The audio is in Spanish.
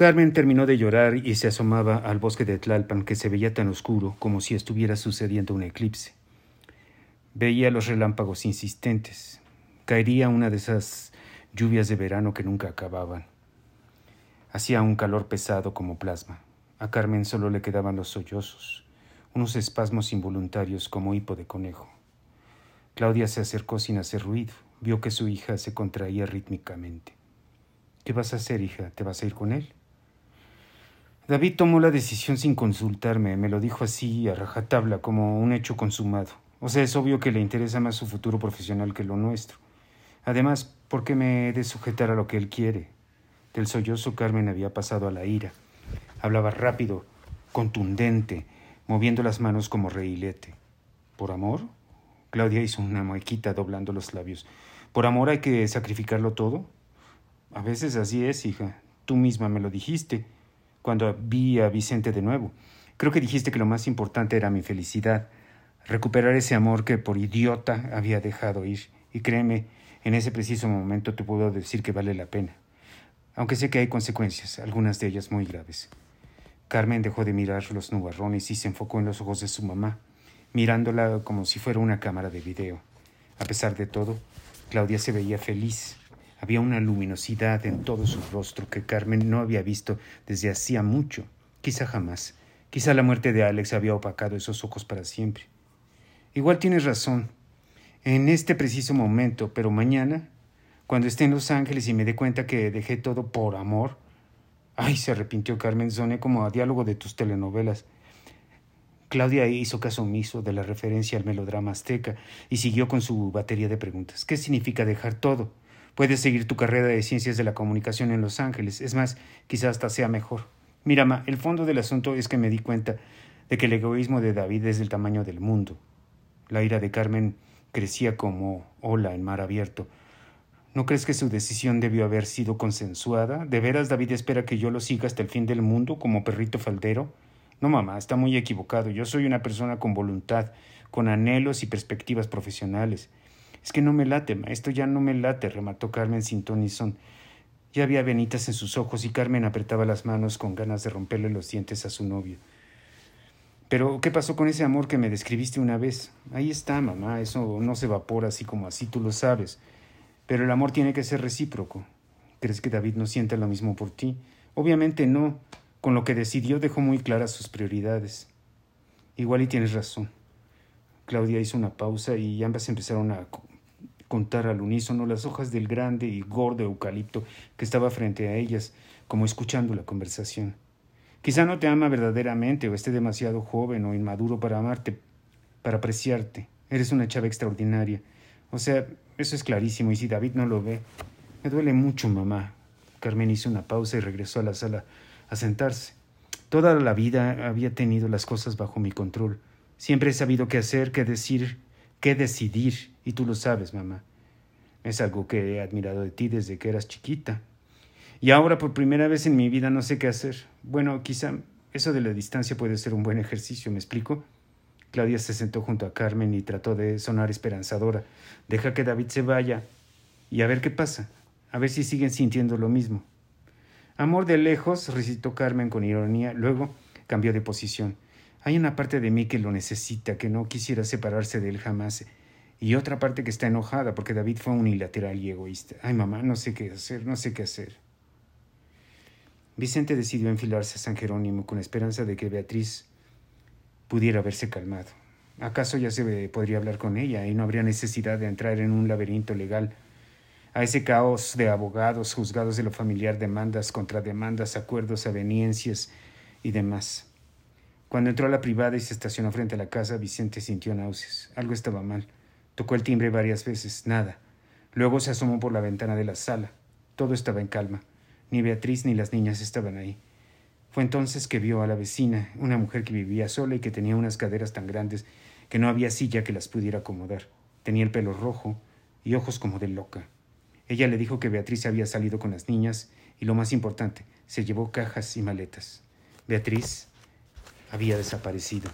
Carmen terminó de llorar y se asomaba al bosque de Tlalpan que se veía tan oscuro como si estuviera sucediendo un eclipse. Veía los relámpagos insistentes. Caería una de esas lluvias de verano que nunca acababan. Hacía un calor pesado como plasma. A Carmen solo le quedaban los sollozos, unos espasmos involuntarios como hipo de conejo. Claudia se acercó sin hacer ruido. Vio que su hija se contraía rítmicamente. ¿Qué vas a hacer, hija? ¿Te vas a ir con él? David tomó la decisión sin consultarme, me lo dijo así a rajatabla, como un hecho consumado. O sea, es obvio que le interesa más su futuro profesional que lo nuestro. Además, ¿por qué me he de sujetar a lo que él quiere? Del sollozo Carmen había pasado a la ira. Hablaba rápido, contundente, moviendo las manos como reilete. ¿Por amor? Claudia hizo una muequita doblando los labios. ¿Por amor hay que sacrificarlo todo? A veces así es, hija. Tú misma me lo dijiste cuando vi a Vicente de nuevo. Creo que dijiste que lo más importante era mi felicidad, recuperar ese amor que por idiota había dejado ir. Y créeme, en ese preciso momento te puedo decir que vale la pena aunque sé que hay consecuencias, algunas de ellas muy graves. Carmen dejó de mirar los nubarrones y se enfocó en los ojos de su mamá, mirándola como si fuera una cámara de video. A pesar de todo, Claudia se veía feliz. Había una luminosidad en todo su rostro que Carmen no había visto desde hacía mucho, quizá jamás. Quizá la muerte de Alex había opacado esos ojos para siempre. Igual tienes razón, en este preciso momento, pero mañana cuando esté en Los Ángeles y me dé cuenta que dejé todo por amor. Ay, se arrepintió Carmen, soné como a diálogo de tus telenovelas. Claudia hizo caso omiso de la referencia al melodrama azteca y siguió con su batería de preguntas. ¿Qué significa dejar todo? Puedes seguir tu carrera de ciencias de la comunicación en Los Ángeles. Es más, quizás hasta sea mejor. Mira, ma, el fondo del asunto es que me di cuenta de que el egoísmo de David es del tamaño del mundo. La ira de Carmen crecía como ola en mar abierto. ¿No crees que su decisión debió haber sido consensuada? ¿De veras David espera que yo lo siga hasta el fin del mundo como perrito faldero? No, mamá, está muy equivocado. Yo soy una persona con voluntad, con anhelos y perspectivas profesionales. Es que no me late. Esto ya no me late, remató Carmen sin tonizón. Ya había venitas en sus ojos y Carmen apretaba las manos con ganas de romperle los dientes a su novio. Pero, ¿qué pasó con ese amor que me describiste una vez? Ahí está, mamá. Eso no se evapora así como así, tú lo sabes. Pero el amor tiene que ser recíproco. ¿Crees que David no siente lo mismo por ti? Obviamente no. Con lo que decidió dejó muy claras sus prioridades. Igual y tienes razón. Claudia hizo una pausa y ambas empezaron a contar al unísono las hojas del grande y gordo eucalipto que estaba frente a ellas, como escuchando la conversación. Quizá no te ama verdaderamente o esté demasiado joven o inmaduro para amarte, para apreciarte. Eres una chava extraordinaria. O sea, eso es clarísimo, y si David no lo ve, me duele mucho, mamá. Carmen hizo una pausa y regresó a la sala a sentarse. Toda la vida había tenido las cosas bajo mi control. Siempre he sabido qué hacer, qué decir, qué decidir, y tú lo sabes, mamá. Es algo que he admirado de ti desde que eras chiquita. Y ahora por primera vez en mi vida no sé qué hacer. Bueno, quizá eso de la distancia puede ser un buen ejercicio, ¿me explico? Claudia se sentó junto a Carmen y trató de sonar esperanzadora. Deja que David se vaya y a ver qué pasa, a ver si siguen sintiendo lo mismo. Amor de lejos, recitó Carmen con ironía, luego cambió de posición. Hay una parte de mí que lo necesita, que no quisiera separarse de él jamás, y otra parte que está enojada porque David fue unilateral y egoísta. Ay, mamá, no sé qué hacer, no sé qué hacer. Vicente decidió enfilarse a San Jerónimo con esperanza de que Beatriz pudiera haberse calmado. ¿Acaso ya se podría hablar con ella y no habría necesidad de entrar en un laberinto legal? A ese caos de abogados, juzgados de lo familiar, demandas, contrademandas, acuerdos, aveniencias y demás. Cuando entró a la privada y se estacionó frente a la casa, Vicente sintió náuseas. Algo estaba mal. Tocó el timbre varias veces. Nada. Luego se asomó por la ventana de la sala. Todo estaba en calma. Ni Beatriz ni las niñas estaban ahí. Fue entonces que vio a la vecina, una mujer que vivía sola y que tenía unas caderas tan grandes que no había silla que las pudiera acomodar. Tenía el pelo rojo y ojos como de loca. Ella le dijo que Beatriz había salido con las niñas y lo más importante, se llevó cajas y maletas. Beatriz había desaparecido.